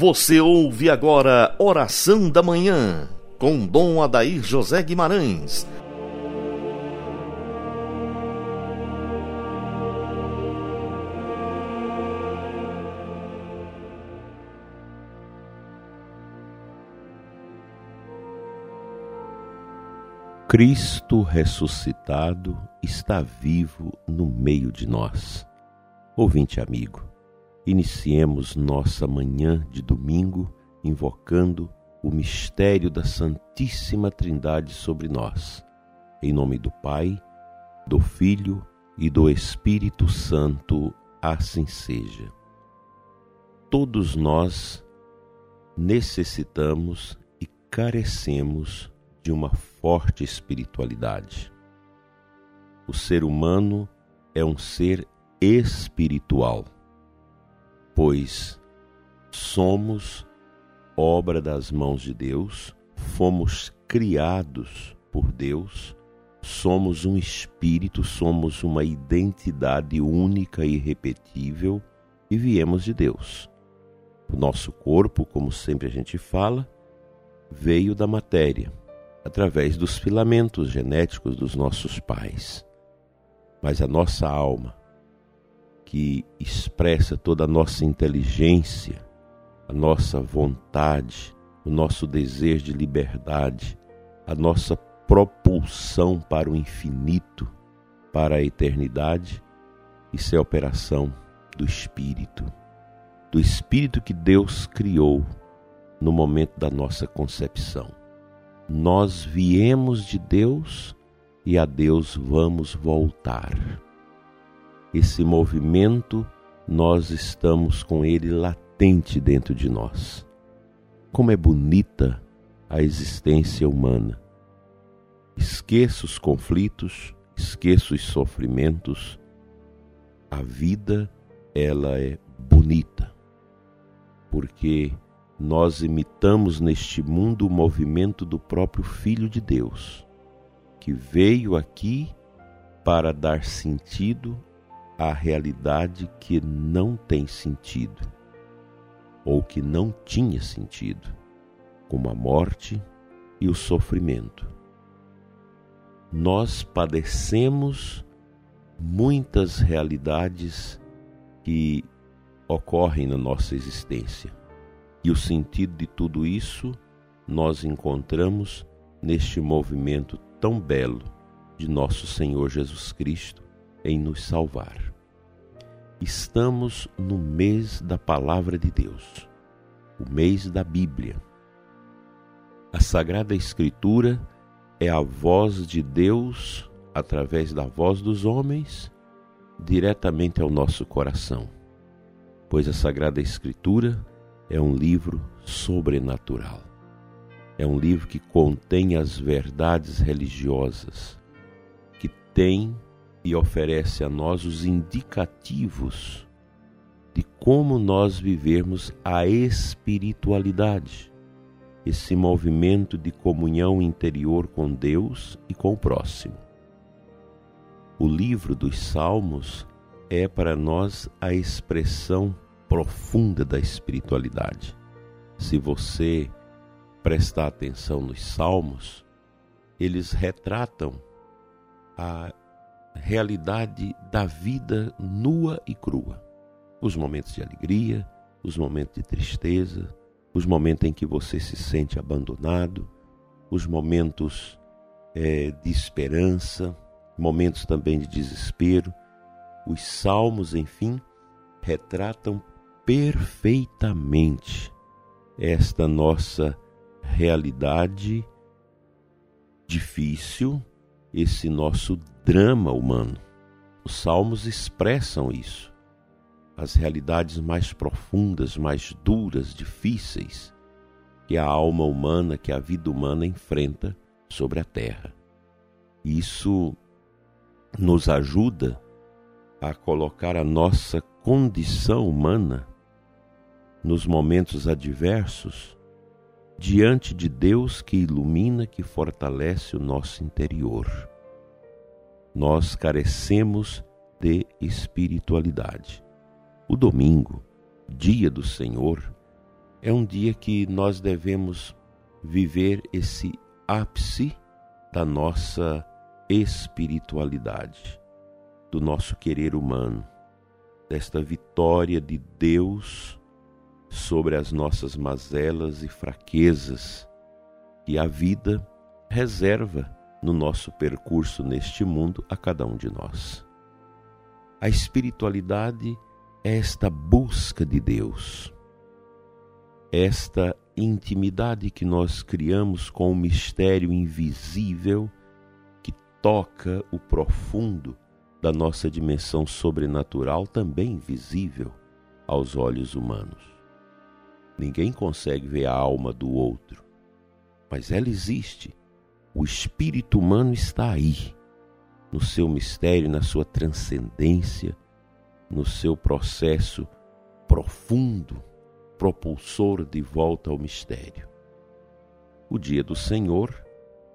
Você ouve agora Oração da Manhã, com Dom Adair José Guimarães. Cristo ressuscitado está vivo no meio de nós. Ouvinte amigo, iniciemos nossa manhã de domingo invocando o mistério da Santíssima Trindade sobre nós. Em nome do Pai, do Filho e do Espírito Santo, assim seja. Todos nós necessitamos e carecemos de uma forte espiritualidade. O ser humano é um ser espiritual, pois somos obra das mãos de Deus, fomos criados por Deus, somos um espírito, somos uma identidade única e irrepetível e viemos de Deus. O nosso corpo, como sempre a gente fala, veio da matéria através dos filamentos genéticos dos nossos pais. Mas a nossa alma, que expressa toda a nossa inteligência, a nossa vontade, o nosso desejo de liberdade, a nossa propulsão para o infinito, para a eternidade, isso é operação do Espírito, do Espírito que Deus criou no momento da nossa concepção nós viemos de Deus e a Deus vamos voltar. Esse movimento, nós estamos com ele latente dentro de nós. Como é bonita a existência humana. Esqueça os conflitos, esqueça os sofrimentos. A vida, ela é bonita, porque nós imitamos neste mundo o movimento do próprio Filho de Deus, que veio aqui para dar sentido à realidade que não tem sentido, ou que não tinha sentido, como a morte e o sofrimento. Nós padecemos muitas realidades que ocorrem na nossa existência e o sentido de tudo isso nós encontramos neste movimento tão belo de nosso Senhor Jesus Cristo em nos salvar. Estamos no mês da Palavra de Deus, o mês da Bíblia. A Sagrada Escritura é a voz de Deus através da voz dos homens diretamente ao nosso coração, pois a Sagrada Escritura é um livro sobrenatural. É um livro que contém as verdades religiosas, que tem e oferece a nós os indicativos de como nós vivermos a espiritualidade, esse movimento de comunhão interior com Deus e com o próximo. O livro dos Salmos é para nós a expressão profunda da espiritualidade. Se você prestar atenção nos salmos, eles retratam a realidade da vida nua e crua. Os momentos de alegria, os momentos de tristeza, os momentos em que você se sente abandonado, os momentos é, de esperança, momentos também de desespero. Os salmos, enfim, retratam perfeitamente esta nossa realidade difícil, esse nosso drama humano. Os salmos expressam isso. As realidades mais profundas, mais duras, difíceis que a alma humana, que a vida humana enfrenta sobre a terra. Isso nos ajuda a colocar a nossa condição humana nos momentos adversos, diante de Deus que ilumina, que fortalece o nosso interior. Nós carecemos de espiritualidade. O domingo, dia do Senhor, é um dia que nós devemos viver esse ápice da nossa espiritualidade, do nosso querer humano, desta vitória de Deus sobre as nossas mazelas e fraquezas que a vida reserva no nosso percurso neste mundo a cada um de nós. A espiritualidade é esta busca de Deus, esta intimidade que nós criamos com o mistério invisível que toca o profundo da nossa dimensão sobrenatural, também visível aos olhos humanos. Ninguém consegue ver a alma do outro, mas ela existe. O espírito humano está aí, no seu mistério, na sua transcendência, no seu processo profundo, propulsor de volta ao mistério. O dia do Senhor,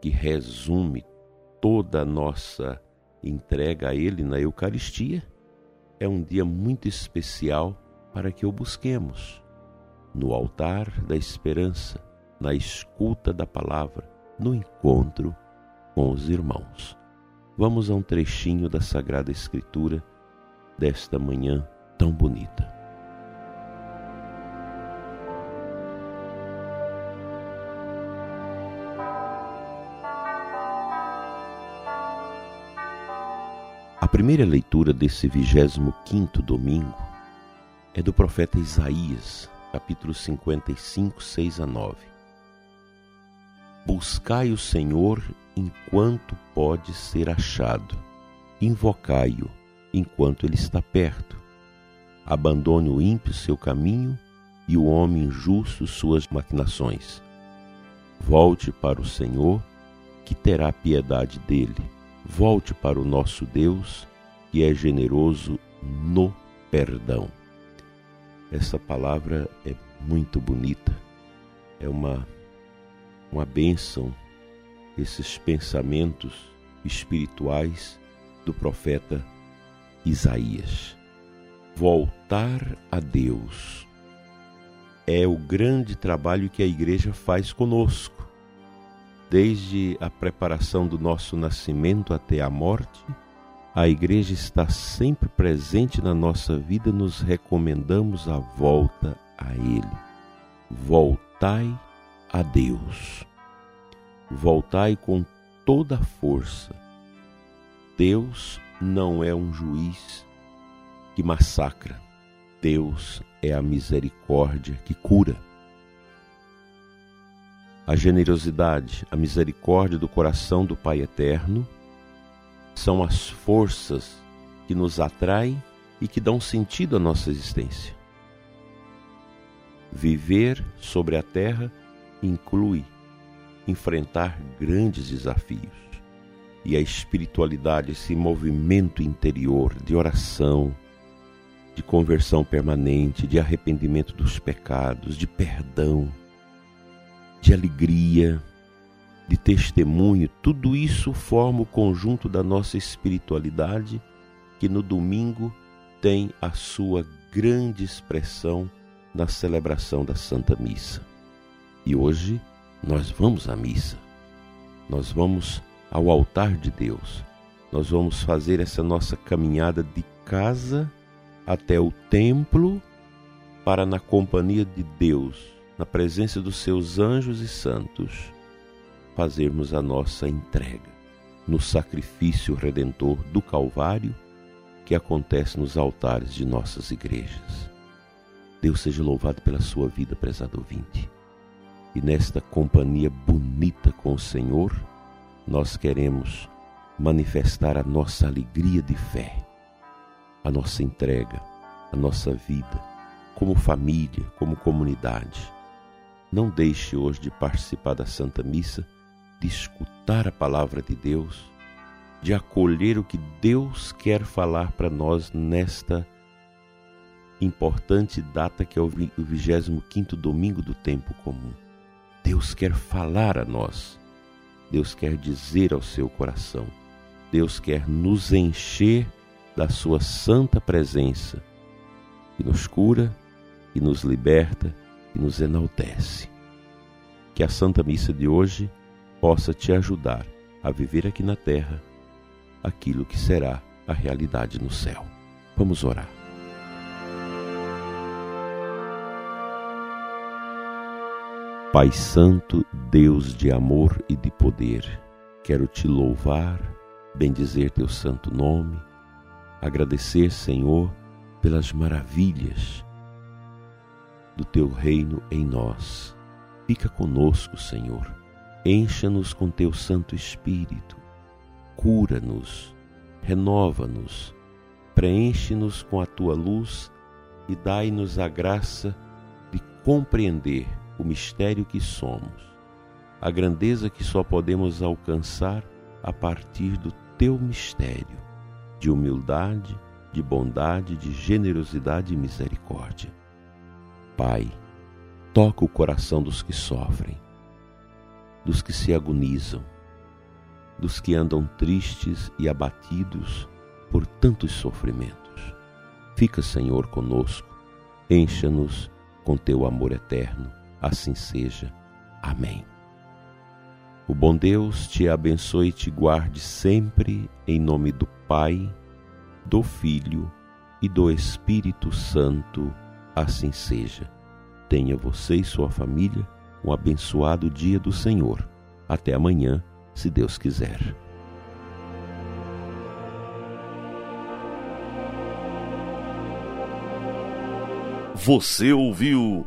que resume toda a nossa entrega a Ele na Eucaristia, é um dia muito especial para que o busquemos no altar da esperança, na escuta da palavra, no encontro com os irmãos. Vamos a um trechinho da Sagrada Escritura desta manhã tão bonita. A primeira leitura desse vigésimo quinto domingo é do profeta Isaías, capítulo 55, 6 a 9. Buscai o Senhor enquanto pode ser achado, invocai-o enquanto ele está perto. Abandone o ímpio seu caminho e o homem injusto suas maquinações. Volte para o Senhor, que terá piedade dele. Volte para o nosso Deus, que é generoso no perdão. Essa palavra é muito bonita, é uma, uma bênção, esses pensamentos espirituais do profeta Isaías. Voltar a Deus é o grande trabalho que a igreja faz conosco. Desde a preparação do nosso nascimento até a morte, a igreja está sempre presente na nossa vida, nos recomendamos a volta a Ele. Voltai a Deus. Voltai com toda a força. Deus não é um juiz que massacra. Deus é a misericórdia que cura. A generosidade, a misericórdia do coração do Pai Eterno são as forças que nos atraem e que dão sentido à nossa existência. Viver sobre a terra inclui enfrentar grandes desafios e a espiritualidade, esse movimento interior de oração, de conversão permanente, de arrependimento dos pecados, de perdão, de alegria, de testemunho, tudo isso forma o conjunto da nossa espiritualidade que no domingo tem a sua grande expressão na celebração da Santa Missa. E hoje nós vamos à missa. Nós vamos ao altar de Deus. Nós vamos fazer essa nossa caminhada de casa até o templo para, na companhia de Deus, na presença dos seus anjos e santos, fazermos a nossa entrega no sacrifício redentor do Calvário que acontece nos altares de nossas igrejas. Deus seja louvado pela sua vida, prezado ouvinte. E nesta companhia bonita com o Senhor, nós queremos manifestar a nossa alegria de fé, a nossa entrega, a nossa vida, como família, como comunidade. Não deixe hoje de participar da Santa Missa, de escutar a palavra de Deus, de acolher o que Deus quer falar para nós nesta importante data que é o 25 domingo do tempo comum. Deus quer falar a nós Deus quer dizer ao seu coração. Deus quer nos encher da sua santa presença, que nos cura, que nos liberta, e nos enaltece. Que a Santa Missa de hoje possa te ajudar a viver aqui na terra aquilo que será a realidade no céu. Vamos orar. Pai Santo, Deus de amor e de poder, quero te louvar, bendizer teu santo nome, agradecer, Senhor, pelas maravilhas do teu reino em nós. Fica conosco, Senhor. Encha-nos com teu Santo Espírito. Cura-nos, renova-nos, preenche-nos com a tua luz e dai-nos a graça de compreender o mistério que somos, a grandeza que só podemos alcançar a partir do teu mistério de humildade, de bondade, de generosidade e misericórdia. Pai, toca o coração dos que sofrem, dos que se agonizam, dos que andam tristes e abatidos por tantos sofrimentos. Fica, Senhor, conosco, encha-nos com teu amor eterno assim seja. Amém. O bom Deus te abençoe e te guarde sempre, em nome do Pai, do Filho e do Espírito Santo, assim seja. Tenha você e sua família um abençoado dia do Senhor. Até amanhã, se Deus quiser. Você ouviu